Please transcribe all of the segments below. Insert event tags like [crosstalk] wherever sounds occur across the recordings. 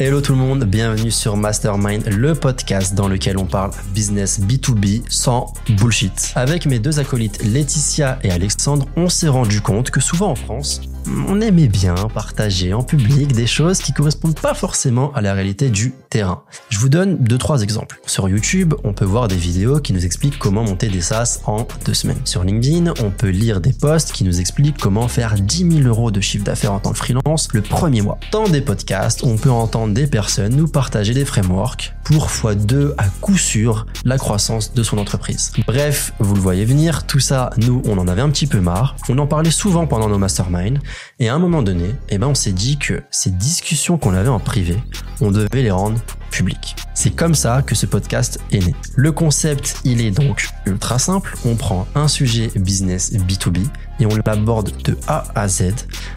Hello tout le monde, bienvenue sur Mastermind, le podcast dans lequel on parle business B2B sans bullshit. Avec mes deux acolytes Laetitia et Alexandre, on s'est rendu compte que souvent en France, on aimait bien partager en public des choses qui correspondent pas forcément à la réalité du terrain. Je vous donne deux trois exemples. Sur YouTube, on peut voir des vidéos qui nous expliquent comment monter des SaaS en deux semaines. Sur LinkedIn, on peut lire des posts qui nous expliquent comment faire 10 000 euros de chiffre d'affaires en tant que freelance le premier mois. Dans des podcasts, on peut entendre des personnes nous partager des frameworks pour x2 à coup sûr la croissance de son entreprise. Bref, vous le voyez venir, tout ça, nous, on en avait un petit peu marre. On en parlait souvent pendant nos masterminds et à un moment donné, eh ben, on s'est dit que ces discussions qu'on avait en privé, on devait les rendre publiques. C'est comme ça que ce podcast est né. Le concept, il est donc ultra simple. On prend un sujet business B2B et on l'aborde de A à Z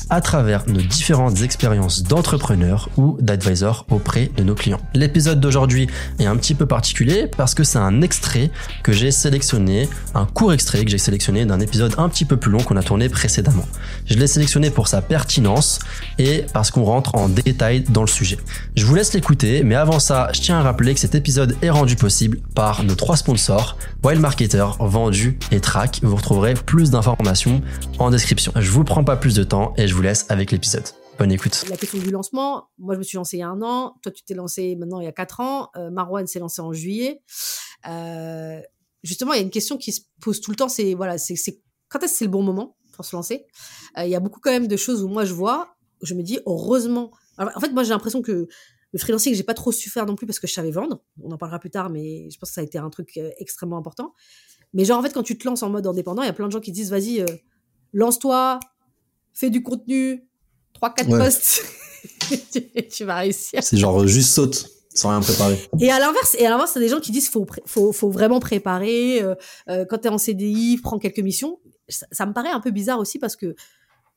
à travers nos différentes expériences d'entrepreneurs ou d'advisors auprès de nos clients. L'épisode d'aujourd'hui est un petit peu particulier parce que c'est un extrait que j'ai sélectionné, un court extrait que j'ai sélectionné d'un épisode un petit peu plus long qu'on a tourné précédemment. Je l'ai sélectionné pour sa pertinence et parce qu'on rentre en détail dans le sujet. Je vous laisse l'écouter, mais avant ça, je tiens à rappeler que cet épisode est rendu possible par nos trois sponsors, Wild Marketer, Vendu et Track. Vous retrouverez plus d'informations en description. Je vous prends pas plus de temps et je vous laisse avec l'épisode. Bonne écoute. La question du lancement, moi je me suis lancé il y a un an, toi tu t'es lancé maintenant il y a quatre ans, euh, Marwan s'est lancé en juillet. Euh, justement, il y a une question qui se pose tout le temps, c'est voilà, c'est quand est-ce que c'est le bon moment pour se lancer? Euh, Il y a beaucoup quand même de choses où moi je vois, je me dis heureusement. en fait, moi j'ai l'impression que le freelancing, j'ai pas trop su faire non plus parce que je savais vendre. On en parlera plus tard, mais je pense que ça a été un truc extrêmement important. Mais genre, en fait, quand tu te lances en mode indépendant, il y a plein de gens qui disent, vas-y, lance-toi, fais du contenu, 3-4 posts, [laughs] tu, vas réussir. C'est genre juste saute sans rien préparer. Et à l'inverse, et à l'inverse, c'est des gens qui disent faut faut faut vraiment préparer. Euh, euh, quand t'es en CDI, prends quelques missions. Ça, me paraît un peu bizarre aussi parce que,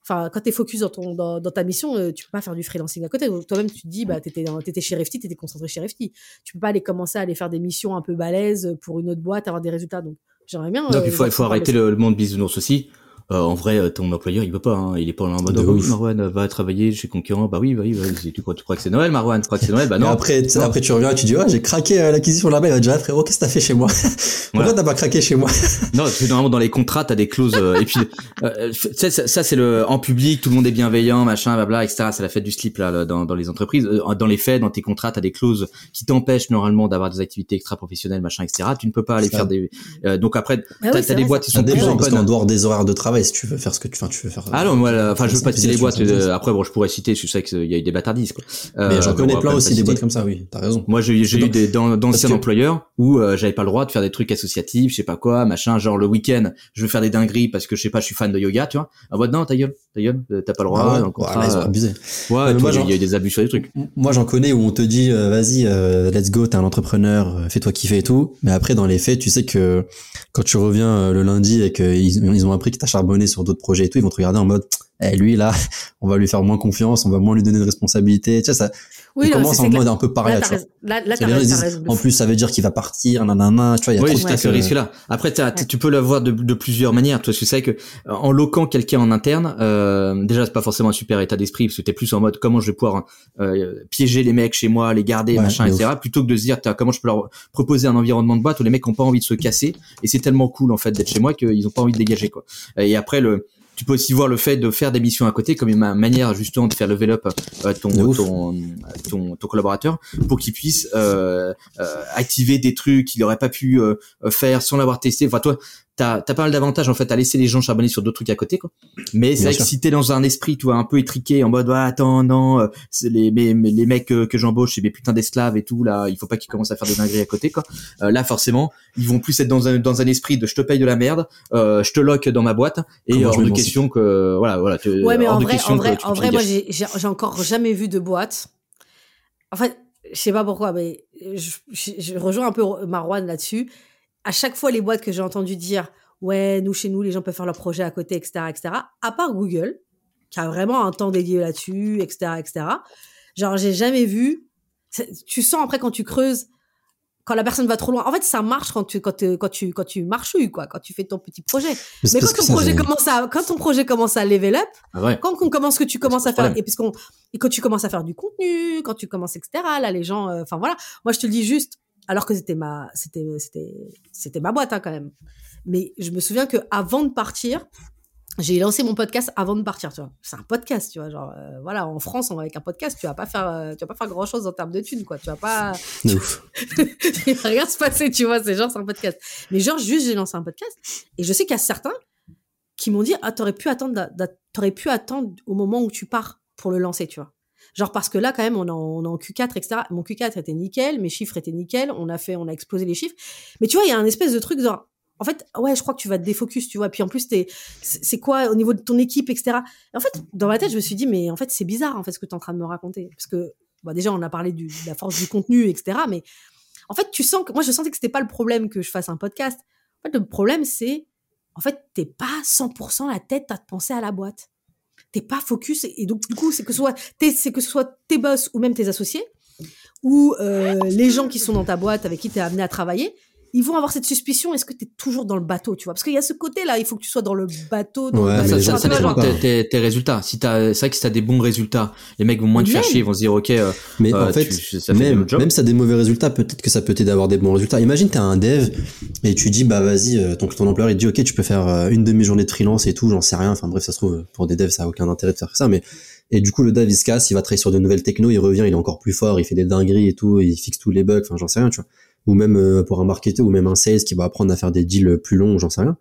enfin, quand t'es focus dans ton dans, ta mission, euh, tu peux pas faire du freelancing à côté. Toi-même, tu te dis, bah, t'étais t'étais chez Refty, t'étais concentré chez Refty. Tu peux pas aller commencer à aller faire des missions un peu balèzes pour une autre boîte, avoir des résultats. Donc, j'aimerais bien. Donc, il faut il faut arrêter le, le monde business aussi euh, en vrai, euh, ton employeur, il veut pas. Hein. Il est pas en mode oh, oui, Marwan va travailler chez concurrent. Bah oui, bah oui, bah oui. Tu crois, tu crois que c'est Noël, Marwan? Tu crois que c'est Noël? Bah non. après, après tu reviens, tu dis, oh, j'ai craqué à l'acquisition là-bas. Il va dire, frérot, qu'est-ce que t'as fait chez moi? [laughs] Pourquoi t'as pas craqué chez moi? [laughs] Non, parce que normalement dans les contrats, t'as des clauses. Euh, et puis, euh, ça, ça c'est le en public, tout le monde est bienveillant, machin, blabla, etc. C'est la fête du slip là dans, dans les entreprises. Dans les faits, dans tes contrats, t'as des clauses qui t'empêchent normalement d'avoir des activités extra-professionnelles, machin, etc. Tu ne peux pas aller faire des. donc après, bah t'as des boîtes qui sont des qu'en dehors des horaires de travail, si tu veux faire ce que tu Enfin, tu veux faire. Ah non, moi, enfin, je veux pas citer les boîtes. Euh, après, bon, je pourrais citer. Je sais qu'il y a eu des bâtardistes, quoi. Mais j'en euh, connais plein aussi des boîtes comme ça. Oui, t'as raison. Moi, j'ai eu des d'anciens employeurs où euh, j'avais pas le droit de faire des trucs associatifs, je sais pas quoi, machin. Genre le week-end, je veux faire des dingueries parce que je sais pas, je suis fan de yoga, tu vois. Ah ouais, non, ta gueule, ta gueule, t'as pas le droit. Ah ouais, contrat, ils ont abusé. Ouais, moi, il y a eu des abus sur des trucs. Moi, j'en connais où on te dit, vas-y, let's go, t'es un entrepreneur, fais-toi kiffer et tout. Mais après, dans les faits, tu sais que quand tu reviens le lundi et qu'ils ils ont appris que t'as sur d'autres projets et tout, ils vont te regarder en mode eh, lui là, [laughs] on va lui faire moins confiance, on va moins lui donner de responsabilité. Tu sais, ça oui, commence en mode un peu pareil. Là, là, en plus, ça veut dire qu'il va partir, nanana. Tu vois, il y a oui, trop ce risque-là. Après, tu peux l'avoir de, de plusieurs manières. Toi, tu sais que en loquant quelqu'un en interne, euh, déjà c'est pas forcément un super état d'esprit parce que t'es plus en mode comment je vais pouvoir euh, piéger les mecs chez moi, les garder, machin, etc. Plutôt que de se dire comment je peux leur proposer un environnement de boîte où les mecs ont pas envie de se casser et c'est tellement cool en fait d'être chez moi qu'ils ont pas envie de dégager quoi. Et après le tu peux aussi voir le fait de faire des missions à côté comme une manière justement de faire level up euh, ton, ton, ton, ton, collaborateur pour qu'il puisse euh, euh, activer des trucs qu'il n'aurait pas pu euh, faire sans l'avoir testé. Enfin, toi, t'as as pas mal d'avantages en fait à laisser les gens charbonner sur d'autres trucs à côté quoi. Mais c'est vrai que si t'es dans un esprit tu vois un peu étriqué en mode ah, attends non euh, les les mecs que, que j'embauche c'est mes putains d'esclaves et tout là il faut pas qu'ils commencent à faire des dingueries à côté quoi. Euh, là forcément ils vont plus être dans un dans un esprit de je te paye de la merde, euh, je te lock dans ma boîte et hors de question que voilà voilà. ouais mais en vrai en vrai en vrai moi j'ai j'ai encore jamais vu de boîte. En fait je sais pas pourquoi mais je, je rejoins un peu Marwan là-dessus à chaque fois, les boîtes que j'ai entendu dire, ouais, nous, chez nous, les gens peuvent faire leur projet à côté, etc., etc., à part Google, qui a vraiment un temps dédié là-dessus, etc., etc., genre, j'ai jamais vu, tu sens après quand tu creuses, quand la personne va trop loin. En fait, ça marche quand tu, quand, tu, quand tu, quand tu marchouilles, quoi, quand tu fais ton petit projet. Mais, quand ton projet commence à, quand ton projet commence à level up, ah quand on commence que tu commences à faire, et puisqu'on, et quand tu commences à faire du contenu, quand tu commences, etc., là, les gens, euh, enfin voilà. Moi, je te le dis juste, alors que c'était ma, c'était, c'était, c'était ma boîte, hein, quand même. Mais je me souviens que avant de partir, j'ai lancé mon podcast avant de partir, tu vois. C'est un podcast, tu vois. Genre, euh, voilà, en France, on avec un podcast, tu vas pas faire, euh, tu vas pas faire grand chose en termes de thunes, quoi. Tu vas pas. [laughs] Ouf. [laughs] Se passer, tu vois. C'est genre, c'est un podcast. Mais genre, juste, j'ai lancé un podcast. Et je sais qu'il y a certains qui m'ont dit, ah, t'aurais pu attendre, t'aurais pu attendre au moment où tu pars pour le lancer, tu vois. Genre, parce que là, quand même, on est en, en Q4, etc. Mon Q4 était nickel, mes chiffres étaient nickel, on a fait, on a explosé les chiffres. Mais tu vois, il y a un espèce de truc, genre, en fait, ouais, je crois que tu vas te défocus, tu vois. Puis en plus, c'est quoi au niveau de ton équipe, etc. Et en fait, dans ma tête, je me suis dit, mais en fait, c'est bizarre, en fait, ce que tu es en train de me raconter. Parce que, bah, déjà, on a parlé de la force du contenu, etc. Mais en fait, tu sens que, moi, je sentais que c'était pas le problème que je fasse un podcast. En fait, le problème, c'est, en fait, t'es pas 100% la tête à te penser à la boîte. T'es pas focus. Et donc, du coup, c'est que, ce soit c'est que soit tes boss ou même tes associés, ou euh, les gens qui sont dans ta boîte avec qui tu es amené à travailler, ils vont avoir cette suspicion est-ce que tu es toujours dans le bateau tu vois? Parce qu'il y a ce côté là il faut que tu sois dans le bateau dans ouais, ça, ça, dépend tes, tes, résultats. Si t'as c'est vrai que si t'as des bons résultats les mecs vont moins te faire chier ils vont se dire ok euh, mais en euh, fait ça même même ça des mauvais résultats peut-être que ça peut t'aider à avoir des bons résultats. Imagine t'es un dev et tu dis bah vas-y euh, ton ton employeur il dit ok tu peux faire une demi-journée de freelance et tout j'en sais rien. Enfin bref ça se trouve pour des devs ça a aucun intérêt de faire ça mais et du coup, le dev, il se casse, il va travailler sur de nouvelles techno, il revient, il est encore plus fort, il fait des dingueries et tout, il fixe tous les bugs, enfin, j'en sais rien, tu vois ou même euh, pour un marketeur ou même un sales qui va apprendre à faire des deals plus longs, j'en sais rien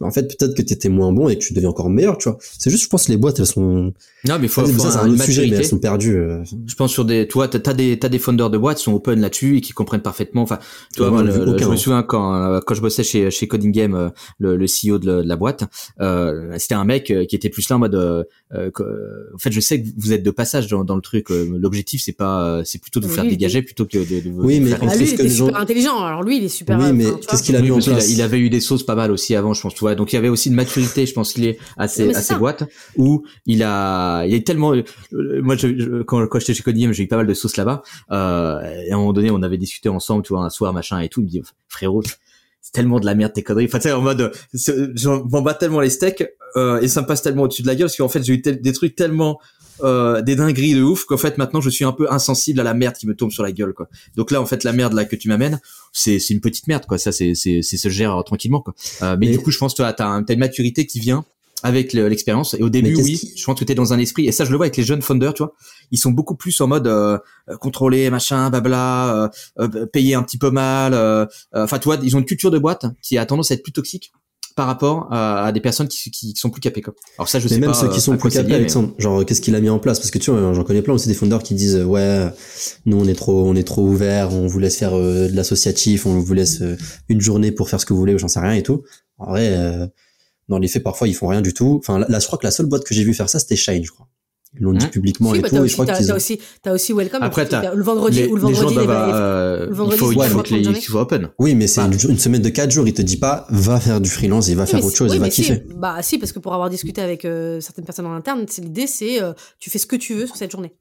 en fait peut-être que tu étais moins bon et que tu deviens encore meilleur tu vois. C'est juste je pense que les boîtes elles sont non mais faut, faut ça c'est un autre sujet mais elles sont perdues euh. je pense sur des toi t'as des t'as des founders de boîtes qui sont open là-dessus et qui comprennent parfaitement enfin toi moi, je me souviens quand euh, quand je bossais chez chez Coding Game euh, le, le CEO de la, boîte euh, c'était un mec qui était plus là en mode euh, en fait je sais que vous êtes de passage dans, dans le truc l'objectif c'est pas c'est plutôt de vous faire dégager plutôt que de, de, oui mais ah, lui il était super intelligent. Alors lui il est super oui mais qu'est-ce qu'il a mis en place. il avait eu des sauces pas mal aussi avant je pense donc il y avait aussi une maturité, je pense qu'il est assez assez boîte où il a il est tellement euh, moi je, quand quand j'étais chez Codiem, j'ai eu pas mal de sauces là-bas. Euh, et à un moment donné, on avait discuté ensemble, tu vois, un soir machin et tout, il me dit frérot, c'est tellement de la merde tes conneries. Enfin, tu sais, en mode, j'en m'en bats tellement les steaks euh, et ça me passe tellement au-dessus de la gueule parce qu'en fait, j'ai eu des trucs tellement euh, des dingueries de ouf qu'en fait maintenant je suis un peu insensible à la merde qui me tombe sur la gueule quoi. Donc là en fait la merde là que tu m'amènes c'est c'est une petite merde quoi. Ça c'est c'est c'est se gère tranquillement quoi. Euh, mais, du coup je pense as t'as une maturité qui vient avec l'expérience et au début oui je pense que t'es dans un esprit et ça je le vois avec les jeunes founders tu vois ils sont beaucoup plus en mode euh, contrôler machin babla euh, euh, payer un petit peu mal enfin tu vois ils ont une culture de boîte qui a tendance à être plus toxique par rapport à, des personnes qui, qui, sont plus capées quoi. Alors ça je mais sais même ceux qui sont plus capés Alexandre, genre qu'est-ce qu'il a mis en place? Parce que tu vois j'en connais plein aussi des fondeurs qui disent ouais nous on est trop on est trop ouvert, on vous laisse faire euh, de l'associatif, on vous laisse euh, une journée pour faire ce que vous voulez, j'en sais rien et tout. En vrai euh, dans les faits parfois ils font rien du tout. Enfin là je crois que la seule boîte que j'ai vu faire ça c'était Shine je crois. Ils l'ont dit hein publiquement et bah, tout. Et je crois qu'ils ont... aussi, t'as aussi Welcome. Après, t'as le vendredi ou le vendredi, les, euh, le vendredi, il faut, il faut que les soient open. Oui, mais c'est une, semaine de 4 jours. Il te dit pas, va faire du freelance, il va faire autre chose, il va kiffer. Bah, si, parce que pour avoir discuté avec euh, certaines personnes en interne, l'idée, c'est, euh, tu fais ce que tu veux sur cette journée.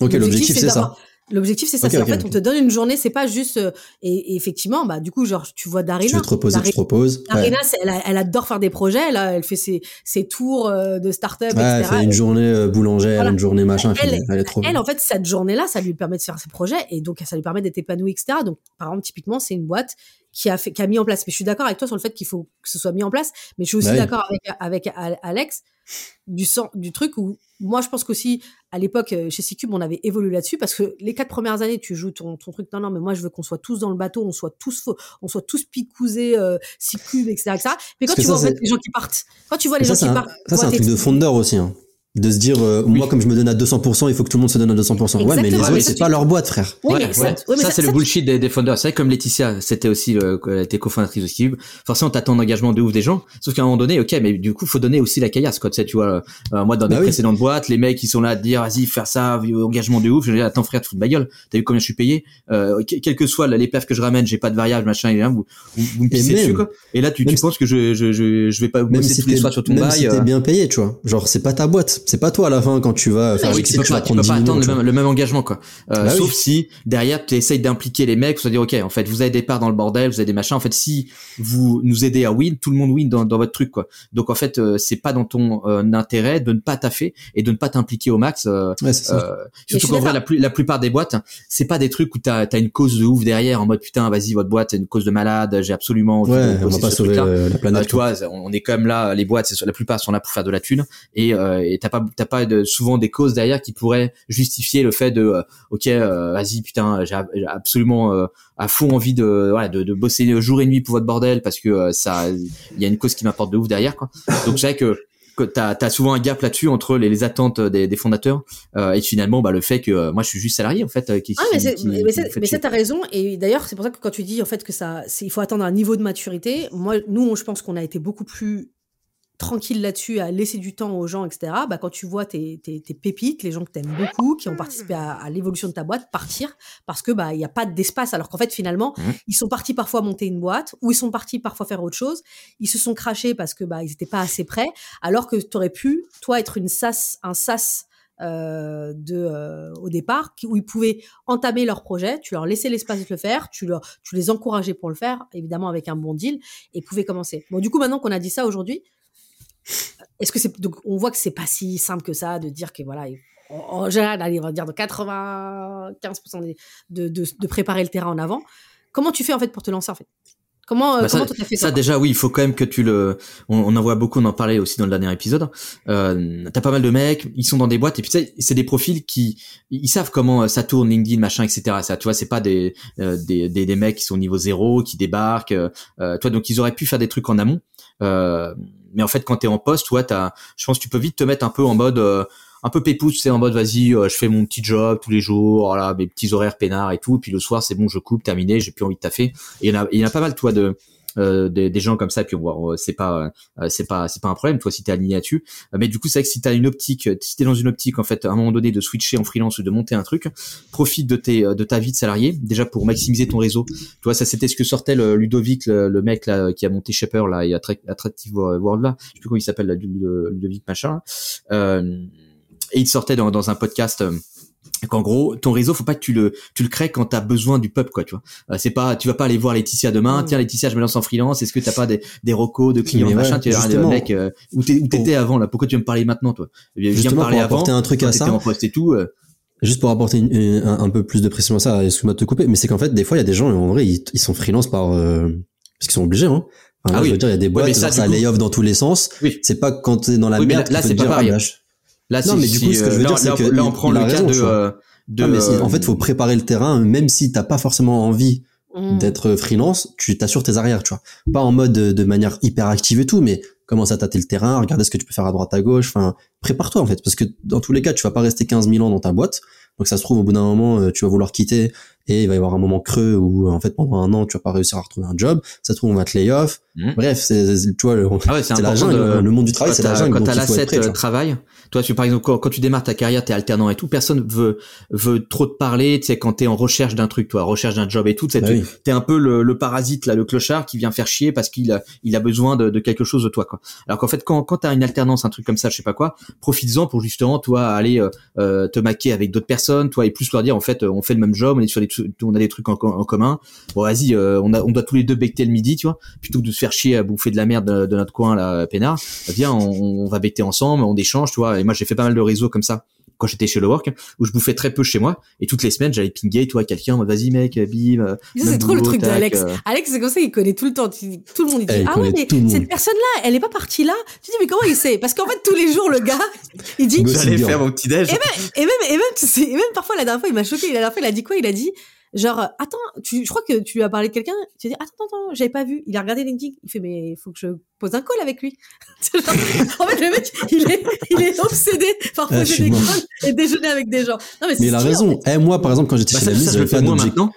Ok, l'objectif, c'est ça. L'objectif, c'est ça. c'est en fait, on te donne une journée. C'est pas juste. Euh, et, effectivement, bah du coup, genre, tu vois Darina. Tu te reposer, tu te reposes. Darina, elle, elle, adore faire des projets. Là, elle fait ses, ses tours euh, de start-up, ouais, etc. Elle fait une journée euh, boulangère, une journée machin. Elle, elle, est trop elle en fait, cette journée-là, ça lui permet de faire ses projets et donc ça lui permet d'être épanoui, etc. Donc, par exemple, typiquement, c'est une boîte qui a fait, qui a mis en place. Mais je suis d'accord avec toi sur le fait qu'il faut que ce soit mis en place. Mais je suis aussi bah d'accord avec, avec Alex du sens, du truc où moi je pense qu'aussi à l'époque euh, chez Cube on avait évolué là-dessus parce que les quatre premières années tu joues ton, ton truc non non mais moi je veux qu'on soit tous dans le bateau on soit tous on soit tous picousés euh, Cube etc etc mais quand tu vois en fait, les gens qui partent quand tu vois les gens qui partent ça c'est un truc de fondeur aussi hein de se dire euh, moi comme je me donne à 200% il faut que tout le monde se donne à 200% ouais mais les autres c'est pas leur boîte frère. Ouais, ça, c'est le bullshit des, des founders. C'est comme Laetitia c'était aussi le, elle était cofondatrice de Cube forcément t'attends un engagement de ouf des gens. Sauf qu'à un moment donné ok mais du coup faut donner aussi la caillasse quoi. Tu sais tu vois euh, moi dans des bah précédentes boîtes les mecs ils sont là à dire vas-y faire ça engagement de ouf. Je dis attends frère tu fous de ma gueule. T'as vu combien je suis payé? Euh, quel que soit les perfs que je ramène j'ai pas de variable machin et là vous, vous, me pissez dessus quoi. Et là tu, tu penses que je, je, je, je vais pas bosser tous les soirs sur ton bail si t'es bien payé tu vois. Genre c'est pas ta boîte C'est pas toi à la fin quand tu vas faire oui, tu peux pas, tu peux pas attendre le même, le même, engagement quoi. Euh, bah sauf si derrière tu essayes d'impliquer les mecs, soit dire ok, en fait vous avez des parts dans le bordel, vous avez des machins. En fait, si vous nous aidez à win, tout le monde win dans, dans votre truc quoi. Donc en fait, euh, c'est pas dans ton euh, intérêt de ne pas taffer et de ne pas t'impliquer au max. Euh, ouais, ça. surtout qu'en vrai, la, la plupart des boîtes, c'est pas des trucs où t'as as une cause de ouf derrière en mode putain vas-y votre boîte c'est une cause de malade, j'ai absolument envie ouais, on va pas sauver la planète. tu vois, on est quand même là, les boîtes, la plupart sont là pour faire de la thune et et t'as pas t'as pas de, souvent des causes derrière qui pourraient justifier le fait de euh, ok euh, vas-y putain j'ai absolument euh, à fond envie de, voilà, de, de bosser jour et nuit pour votre bordel parce que ça il y a une cause qui m'apporte de ouf derrière quoi. Donc c'est vrai que t'as as souvent un gap là-dessus entre les, les attentes des, des fondateurs euh, et finalement bah, le fait que moi je suis juste salarié en fait qui, ah, mais c'est t'as raison et d'ailleurs c'est pour ça que quand tu dis en fait que ça il faut attendre un niveau de maturité moi nous je pense qu'on a été beaucoup plus tranquille là-dessus, à laisser du temps aux gens, etc., bah, quand tu vois tes, tes, tes pépites, les gens que tu aimes beaucoup, qui ont participé à, l'évolution de ta boîte, partir parce que bah il n'y a pas d'espace, alors qu'en fait finalement mmh. ils sont partis parfois monter une boîte ou ils sont partis parfois faire autre chose, ils se sont crachés parce que bah ils n'étaient pas assez prêts, alors que tu aurais pu toi être une sas, un sas euh, de euh, au départ où ils pouvaient entamer leur projet, tu leur laissais l'espace de le faire, tu leur tu les encourageais pour le faire, évidemment avec un bon deal et pouvaient commencer. Bon du coup maintenant qu'on a dit ça aujourd'hui, est-ce que c'est donc on voit que c'est pas si simple que ça de dire que voilà en général on va dire de 95% de, de, de, préparer le terrain en avant. Comment tu fais en fait pour te lancer en fait? Comment, euh, bah comment ça, fait ça, déjà oui, il faut quand même que tu le. On, en voit beaucoup, on en parlait aussi dans le dernier épisode. Euh, T'as pas mal de mecs, ils sont dans des boîtes et puis tu sais, c'est des profils qui ils savent comment euh, ça tourne LinkedIn machin etc. Ça, tu vois, c'est pas des, euh, des, des des mecs qui sont au niveau zéro, qui débarquent. Euh, toi donc ils auraient pu faire des trucs en amont. Euh, mais en fait, quand t'es en poste, toi, t'as, je pense, que tu peux vite te mettre un peu en mode, euh, un peu pépouze, c'est en mode, vas-y, euh, je fais mon petit job tous les jours, voilà, mes petits horaires peinards et tout, puis le soir, c'est bon, je coupe, terminé, j'ai plus envie de taffer. Il y en a, il y en a pas mal, toi, de, euh, des, des, gens comme ça puis on c'est pas euh, c'est pas c'est pas un problème toi si t'es aligné là-dessus mais du coup c'est vrai que si t'as une optique si t'es dans une optique en fait à un moment donné de switcher en freelance ou de monter un truc profite de tes de ta vie de salarié déjà pour maximiser ton réseau. Tu vois ça c'était ce que sortait le Ludovic le, mec là qui a monté Shaper là et Attractive World là. Je sais plus comment il s'appelle Ludovic machin euh, et il sortait dans, dans un podcast qu'en gros ton réseau faut pas que tu le tu le crées quand tu as besoin du peuple quoi tu vois. Euh, c'est pas tu vas pas aller voir Laetitia demain. Tiens Laetitia je me lance en freelance. Est-ce que t'as pas des des recos de clients machin tu es mec euh, où t'étais avant là? Pourquoi tu veux me parler maintenant toi? Eh viens parler pour apporter un truc à ça. en poste et tout euh. juste pour apporter un, peu plus de pression à ça excuse-moi de te couper mais c'est qu'en fait des fois il y a des gens en vrai ils, sont freelance par parce qu'ils sont obligés hein. Ah oui. je veux dire il y a des boîtes ouais, ça, ça lay off dans tous les sens. Oui. c'est pas quand t'es dans la merde là, c'est pas pareil Là, non, mais du coup, ce que je veux dire, c'est que là, on prend le cas de, euh, mais en fait, faut préparer le terrain, même si t'as pas forcément envie mm. d'être freelance, tu t'assures tes arrières, tu vois. Pas en mode de, manière hyper active et tout, mais commence à tâter le terrain, regarder ce que tu peux faire à droite à gauche, enfin, prépare-toi en fait, parce que dans tous les cas, tu vas pas rester 15 000 ans dans ta boîte, donc ça se trouve au bout d'un moment, euh, tu vas vouloir quitter et il va y avoir un moment creux où en fait pendant un an tu vas pas réussir à retrouver un job, ça se trouve on va te lay off. Mm. Bref, c'est tu vois le, ah c'est la jungle, le monde du travail, c'est la jungle. Quand t'as l'asset travail, toi, tu, par exemple, quand, tu démarres ta carrière, t'es alternant et tout, personne veut veut trop te parler. Tu sais, quand t'es en recherche d'un truc, toi, recherche d'un job et tout, bah tu t'es un peu le, le, parasite là, le clochard qui vient faire chier parce qu'il a il a besoin de, de, quelque chose de toi, quoi. Alors qu'en fait, quand quand t'as une alternance, un truc comme ça, je sais pas quoi, profites-en pour justement toi aller euh, euh, te maquer avec d'autres personnes, toi et plus leur dire en fait, on fait le même job, on est sur des on a des trucs en, commun. Bon, vas-y, euh, on on doit tous les deux becter le midi, tu vois, plutôt que de se faire chier à bouffer de la merde de, notre coin là, peinard. Viens, on, on va becter ensemble, on échange, tu vois et moi j'ai fait pas mal de réseaux comme ça quand j'étais chez le work où je bouffais très peu chez moi et toutes les semaines j'allais pinguer toi quelqu'un vas-y mec bim euh, c'est trop le truc d'Alex. euh. Alex c'est comme ça il connaît tout le temps. Tout le monde il dit ah ouais mais cette personne là elle est pas partie là? Tu dis mais comment il sait? Parce qu'en fait tous les jours le gars il dit j'allais faire mon petit déj et même et même et même, et même parfois la dernière fois il m'a choqué. La dernière fois il a dit quoi? Il a dit Genre, attends, tu, je crois que tu lui as parlé de quelqu'un, tu as dit, attends, attends, j'avais pas vu. Il a regardé LinkedIn, il fait, mais il faut que je pose un call avec lui. [laughs] en fait, le mec, il est, il est obsédé par ah, poser des calls et déjeuner avec des gens. Non, mais, mais il a raison. Eh, moi, par exemple, quand j'étais bah, chez la je le fais moi maintenant.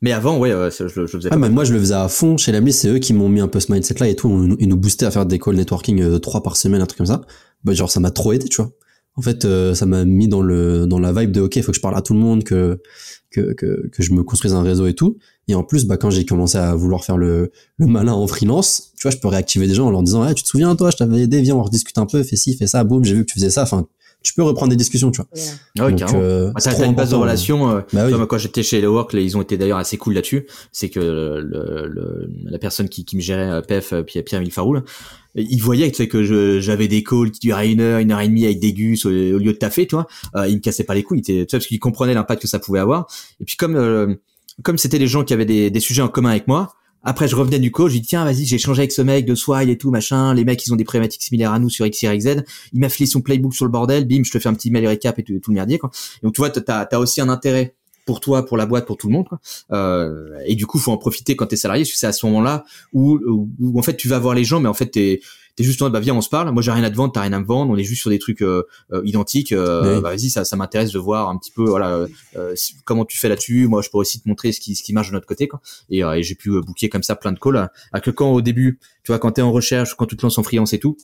Mais avant, ouais, je, je, faisais ah, mais moi, je le faisais à fond. Chez la c'est eux qui m'ont mis un peu ce mindset-là et tout. Ils nous boostaient à faire des calls networking euh, trois par semaine, un truc comme ça. Bah, genre, ça m'a trop aidé, tu vois. En fait, euh, ça m'a mis dans le dans la vibe de ok, il faut que je parle à tout le monde, que que, que, que je me construise un réseau et tout. Et en plus, bah, quand j'ai commencé à vouloir faire le, le malin en freelance, tu vois, je peux réactiver des gens en leur disant, hey, tu te souviens, toi, je t'avais aidé, viens, on rediscute un peu, fais ci, fais ça, boum, j'ai vu que tu faisais ça. Enfin, tu peux reprendre des discussions, tu vois. Ah ouais, carrément. Euh, bah, t'as une base de relation. Euh, bah quand j'étais chez Hello Work, ils ont été d'ailleurs assez cool là-dessus. C'est que le, le, la personne qui, qui me gérait euh, PF, Pierre, Pierre Milfaroul, il voyait que j'avais des calls qui duraient une heure, une heure et demie avec des gus au, lieu de taffer, tu vois. Euh, il me cassait pas les couilles, tu vois, parce qu'il comprenait l'impact que ça pouvait avoir. Et puis comme euh, comme c'était des gens qui avaient des, des sujets en commun avec moi, après, je revenais du coach, j'ai dit, tiens, vas-y, j'ai échangé avec ce mec de Swile et tout, machin. Les mecs, ils ont des problématiques similaires à nous sur X, Y, Z. Il m'a filé son playbook sur le bordel. Bim, je te fais un petit mail récap et tout, tout le merdier, quoi. donc, tu vois, t'as as aussi un intérêt pour toi, pour la boîte, pour tout le monde. Quoi. Euh, et du coup, faut en profiter quand t'es salarié. C'est à ce moment-là où, où, en fait tu vas voir les gens, mais en fait t'es t'es juste en mode, bah viens on se parle. Moi j'ai rien à te vendre, t'as rien à me vendre. On est juste sur des trucs euh, euh identiques. Euh, bah, vas-y, ça, ça m'intéresse de voir un petit peu voilà euh, comment tu fais là-dessus. Moi je pourrais aussi te montrer ce qui ce qui marche de notre côté. Quoi. Et, et j'ai pu booker comme ça plein de calls. À que quand au début, tu vois, quand t'es en recherche, quand tu te lances en freelance et tout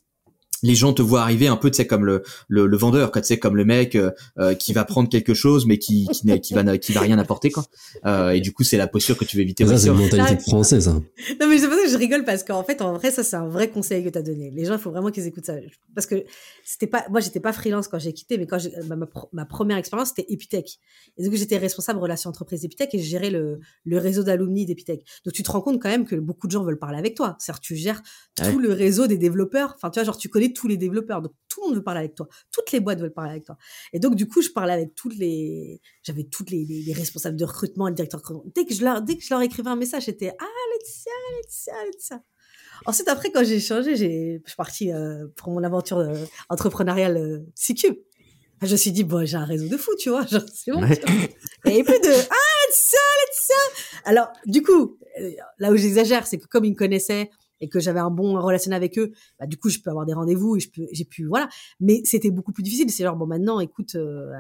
les gens te voient arriver un peu tu sais comme le, le, le vendeur tu sais comme le mec euh, euh, qui va prendre quelque chose mais qui qui, qui va qui va rien apporter quoi. Euh, et du coup c'est la posture que tu veux éviter ça c'est une mentalité française hein. non mais c'est pas ça que je rigole parce qu'en fait en vrai ça c'est un vrai conseil que tu as donné. Les gens il faut vraiment qu'ils écoutent ça. Parce que c'était pas moi j'étais pas freelance quand j'ai quitté mais quand j'ai ma, ma, première expérience c'était Epitech. Et donc j'étais responsable relation entreprise Epitech et je gérais le, le réseau d'alumni d'Epitech. Donc tu te rends compte quand même que beaucoup de gens veulent parler avec toi. C'est-à-dire tu gères tout le réseau des développeurs. Enfin tu vois genre tu connais tous les développeurs. Donc, tout le monde veut parler avec toi. Toutes les boîtes veulent parler avec toi. Et donc, du coup, je parlais avec toutes les, j'avais toutes les, les, responsables de recrutement, les directeurs de Dès que je leur, dès que je leur écrivais un message, c'était, ah, Laetitia, Laetitia, Laetitia. Ensuite, après, quand j'ai changé, j'ai, je suis partie euh, pour mon aventure euh, entrepreneuriale euh, C-Cube. Je me suis dit, bon, j'ai un réseau de fou, tu vois. Genre, c'est bon. Ouais. Et plus de, ah, Laetitia, Laetitia. Alors, du coup, euh, là où j'exagère, c'est que comme ils me connaissaient, et que j'avais un bon relationnel avec eux, bah, du coup, je peux avoir des rendez-vous et je peux, j'ai pu, voilà. Mais c'était beaucoup plus difficile. C'est genre, bon, maintenant, écoute, euh,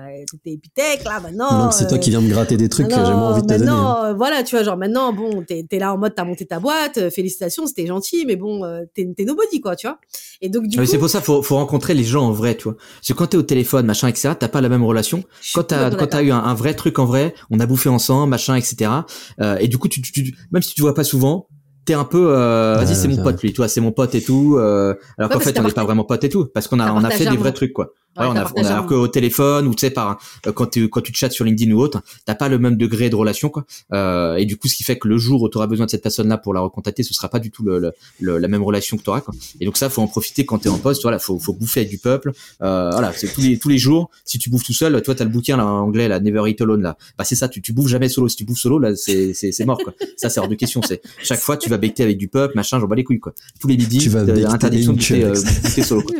t'es épithèque, là, maintenant. Donc, c'est toi qui viens me gratter des trucs que j'ai envie de te donner. Hein. Voilà, tu vois, genre, maintenant, bon, t'es, es là en mode, t'as monté ta boîte, euh, félicitations, c'était gentil, mais bon, euh, t'es, t'es nobody, quoi, tu vois. Et donc, du coup. C'est pour ça, faut, faut rencontrer les gens en vrai, tu vois. Parce que quand t'es au téléphone, machin, etc., t'as pas la même relation. Quand t'as, quand t'as eu un, un, vrai truc en vrai, on a bouffé ensemble, machin, etc. Euh, et du coup, tu, tu, même si tu te vois pas souvent, t'es un peu euh, vas-y c'est mon pote lui toi c'est mon pote et tout euh, alors qu'en fait on n'est pas vraiment pote et tout parce qu'on a on a fait des vrais trucs quoi Ouais, on a, on a qu'au téléphone ou tu sais par euh, quand tu quand tu chattes sur LinkedIn ou autre, t'as pas le même degré de relation quoi. Euh, et du coup, ce qui fait que le jour où tu auras besoin de cette personne-là pour la recontacter, ce sera pas du tout le, le, la même relation que tu auras quoi. Et donc ça, faut en profiter quand tu es en poste. Voilà, faut faut bouffer avec du peuple. Euh, voilà, c'est tous les tous les jours. Si tu bouffes tout seul, toi t'as le bouquin là en anglais là, Never Eat Alone là. Bah c'est ça, tu tu bouffes jamais solo. Si tu bouffes solo là, c'est c'est c'est mort quoi. Ça c'est hors de question. C'est chaque fois tu vas becter avec du peuple, machin, j'en bats les couilles quoi. Tous les midis, tu vas interdiction de euh, solo. Quoi.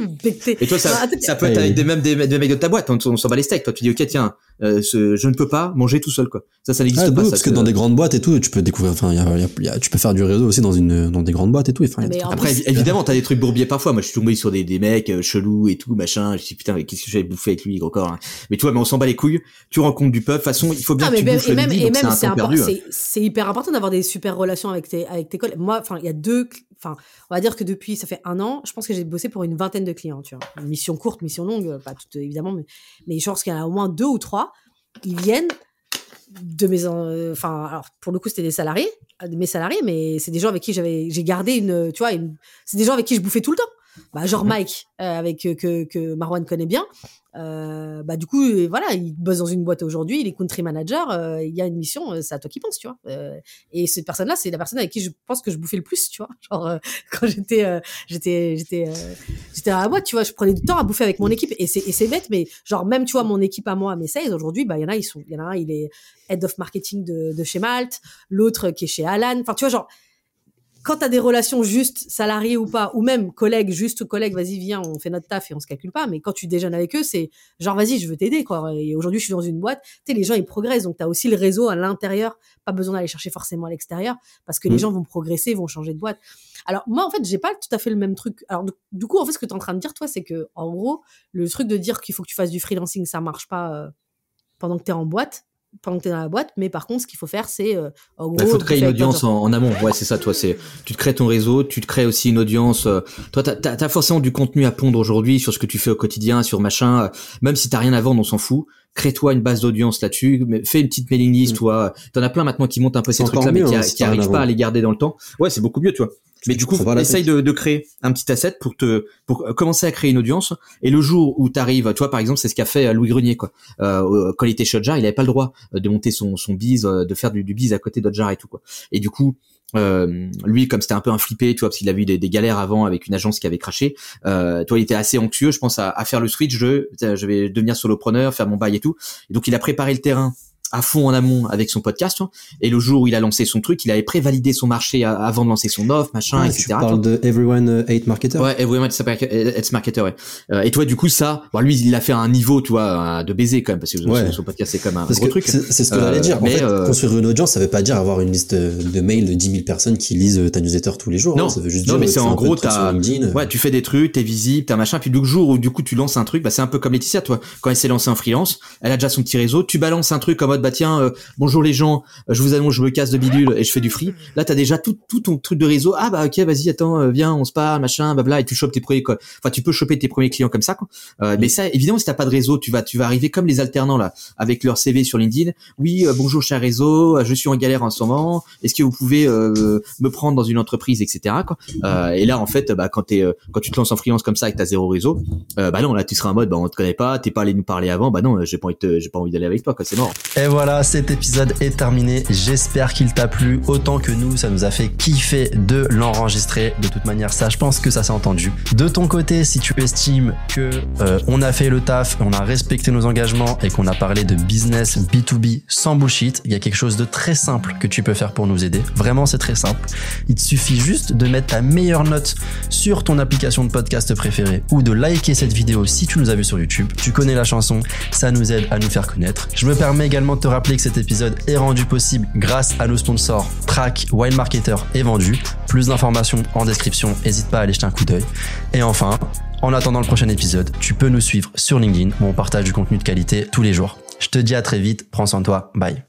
Et toi ça, bah, ça peut être avec des mêmes des, des mecs de boîte, on, on s'en bat les steaks. Toi, tu dis, ok, tiens, euh, je ne peux pas manger tout seul, quoi. Ça, ça n'existe pas. parce que dans des grandes boîtes et tout, tu peux découvrir, enfin, y a, tu peux faire du réseau aussi dans une, dans des grandes boîtes et tout. Enfin, après, évidemment, t'as des trucs bourbiers parfois. Moi, je suis tombé sur des, des mecs euh, chelous et tout, machin. Je dis, putain, qu'est-ce que j'avais bouffé avec lui, encore. Hein. Mais tu vois, mais on s'en bat les couilles. Tu rencontres du peuple. De toute façon, il faut bien que tu bouffes et même, et même, hein. c'est hyper important d'avoir des super relations avec tes, avec tes collègues. Moi, enfin, il y a deux, enfin, on va dire que depuis, ça fait un an, je pense que j'ai bossé pour une vingtaine de clients, tu vois. mission courte, mission longue, pas toutes, évidemment, mais, je pense qu'il y en a au moins deux ou trois. Ils viennent de mes, enfin, alors, pour le coup, c'était des salariés, de mes salariés, mais c'est des gens avec qui j'avais, j'ai gardé une, tu vois, c'est des gens avec qui je bouffais tout le temps bah, genre Mike euh, avec euh, que, que Marwan connaît bien. Euh, bah du coup voilà il bosse dans une boîte aujourd'hui il est country manager euh, il y a une mission c'est à toi qui pense tu vois. Et cette personne là c'est la personne avec qui je pense que je bouffais le plus tu vois. Genre [laughs] quand j'étais j'étais j'étais j'étais à la boîte tu vois je prenais du temps à bouffer avec mon équipe. Et c'est et c'est bête mais genre même tu vois mon équipe à moi à mes sales aujourd'hui bah il y en a ils sont il y en a un il est head of marketing de, de chez Malte l'autre qui est chez Alan. Enfin tu vois genre quand tu as des relations juste salariés ou pas, ou même collègues, juste collègues, vas-y, viens, on fait notre taf et on se calcule pas. Mais quand tu déjeunes avec eux, c'est genre, vas-y, je veux t'aider, quoi. Et aujourd'hui, je suis dans une boîte. Tu sais, les gens, ils progressent. Donc, tu as aussi le réseau à l'intérieur. Pas besoin d'aller chercher forcément à l'extérieur parce que les mmh. gens vont progresser, vont changer de boîte. Alors, moi, en fait, j'ai pas tout à fait le même truc. Alors, du coup, en fait, ce que tu es en train de dire, toi, c'est que, en gros, le truc de dire qu'il faut que tu fasses du freelancing, ça marche pas euh, pendant que tu es en boîte pendant que tu es dans la boîte, mais par contre, ce qu'il faut faire, c'est euh, en bah, gros. Il faut te créer une audience en, amont. Ouais, c'est ça, toi. C'est, tu te crées ton réseau, tu te crées aussi une audience. Euh, toi, t'as, t'as, as forcément du contenu à pondre aujourd'hui sur ce que tu fais au quotidien, sur machin. Euh, même si t'as rien à vendre, on s'en fout. Crée-toi une base d'audience là-dessus. Fais une petite mailing list, mm. toi. T'en as plein maintenant qui montent un peu ces trucs-là, mais qui, hein, qui arrivent pas à les garder dans le temps. Ouais, c'est beaucoup mieux, tu vois. Mais du coup, essaye de, de, créer un petit asset pour te pour commencer à créer une audience. Et le jour où tu arrives, toi par exemple, c'est ce qu'a fait Louis Grenier quoi. Euh, quand il était chez il avait pas le droit de monter son son bise, de faire du, du bise à côté d'Odjar et tout quoi. Et du coup, euh, lui, comme c'était un peu un flippé, tu vois, parce qu'il a vu des, des, galères avant avec une agence qui avait craché. Euh, toi, il était assez anxieux, je pense, à, à faire le switch. Je, je vais devenir solopreneur, faire mon bail et tout. Et donc, il a préparé le terrain à fond en amont avec son podcast. Et le jour où il a lancé son truc, il avait prévalidé son marché avant de lancer son offre, machin, etc. Tu parles de Everyone Hate Marketer. Ouais, Everyone Hate Marketer. Ouais. Euh, et toi, du coup, ça, bon, lui, il l'a fait à un niveau, tu vois, de baiser quand même, parce que son podcast c'est comme un gros truc. C'est ce que j'allais dire. En mais fait, euh, construire une audience, ça veut pas dire avoir une liste de mails de 10 000 personnes qui lisent ta newsletter tous les jours. Hein. Non, ça veut juste non, mais c'est en gros, t'as, ouais, tu fais des trucs, t'es visible, t'as machin, puis du jour où du coup tu lances un truc, bah c'est un peu comme Laetitia, toi, quand elle s'est lancée en freelance, elle a déjà son petit réseau, tu balances un truc en mode bah tiens euh, bonjour les gens, je vous annonce, je me casse de bidule et je fais du free. Là, t'as déjà tout, tout ton truc de réseau. Ah bah ok, vas-y, attends, euh, viens, on se parle, machin, blabla, et tu chopes tes premiers, quoi. Enfin, tu peux choper tes premiers clients comme ça, quoi. Euh, mais ça, évidemment, si t'as pas de réseau, tu vas, tu vas arriver comme les alternants là, avec leur CV sur LinkedIn. Oui, euh, bonjour cher réseau, je suis en galère en ce moment. Est-ce que vous pouvez me prendre dans une entreprise, etc. Quoi. et là, en fait, bah quand t'es, quand tu te lances en freelance comme ça, avec ta zéro réseau, bah non, là, tu seras en mode, bah on te connaît pas, t'es pas allé nous parler avant, bah non, j'ai pas envie, j'ai pas envie d'aller avec toi, quoi. C'est mort. Et voilà, cet épisode est terminé. J'espère qu'il t'a plu autant que nous. Ça nous a fait kiffer de l'enregistrer. De toute manière, ça, je pense que ça s'est entendu. De ton côté, si tu estimes que euh, on a fait le taf, on a respecté nos engagements et qu'on a parlé de business B2B sans bullshit, il y a quelque chose de très simple que tu peux faire pour nous aider. Vraiment, c'est très simple. Il te suffit juste de mettre ta meilleure note sur ton application de podcast préférée ou de liker cette vidéo si tu nous as vu sur YouTube. Tu connais la chanson, ça nous aide à nous faire connaître. Je me permets également de te rappeler que cet épisode est rendu possible grâce à nos sponsors Track, Wild Marketer et Vendu. Plus d'informations en description, n'hésite pas à aller jeter un coup d'œil. Et enfin, en attendant le prochain épisode, tu peux nous suivre sur LinkedIn où on partage du contenu de qualité tous les jours. Je te dis à très vite, prends soin de toi, bye.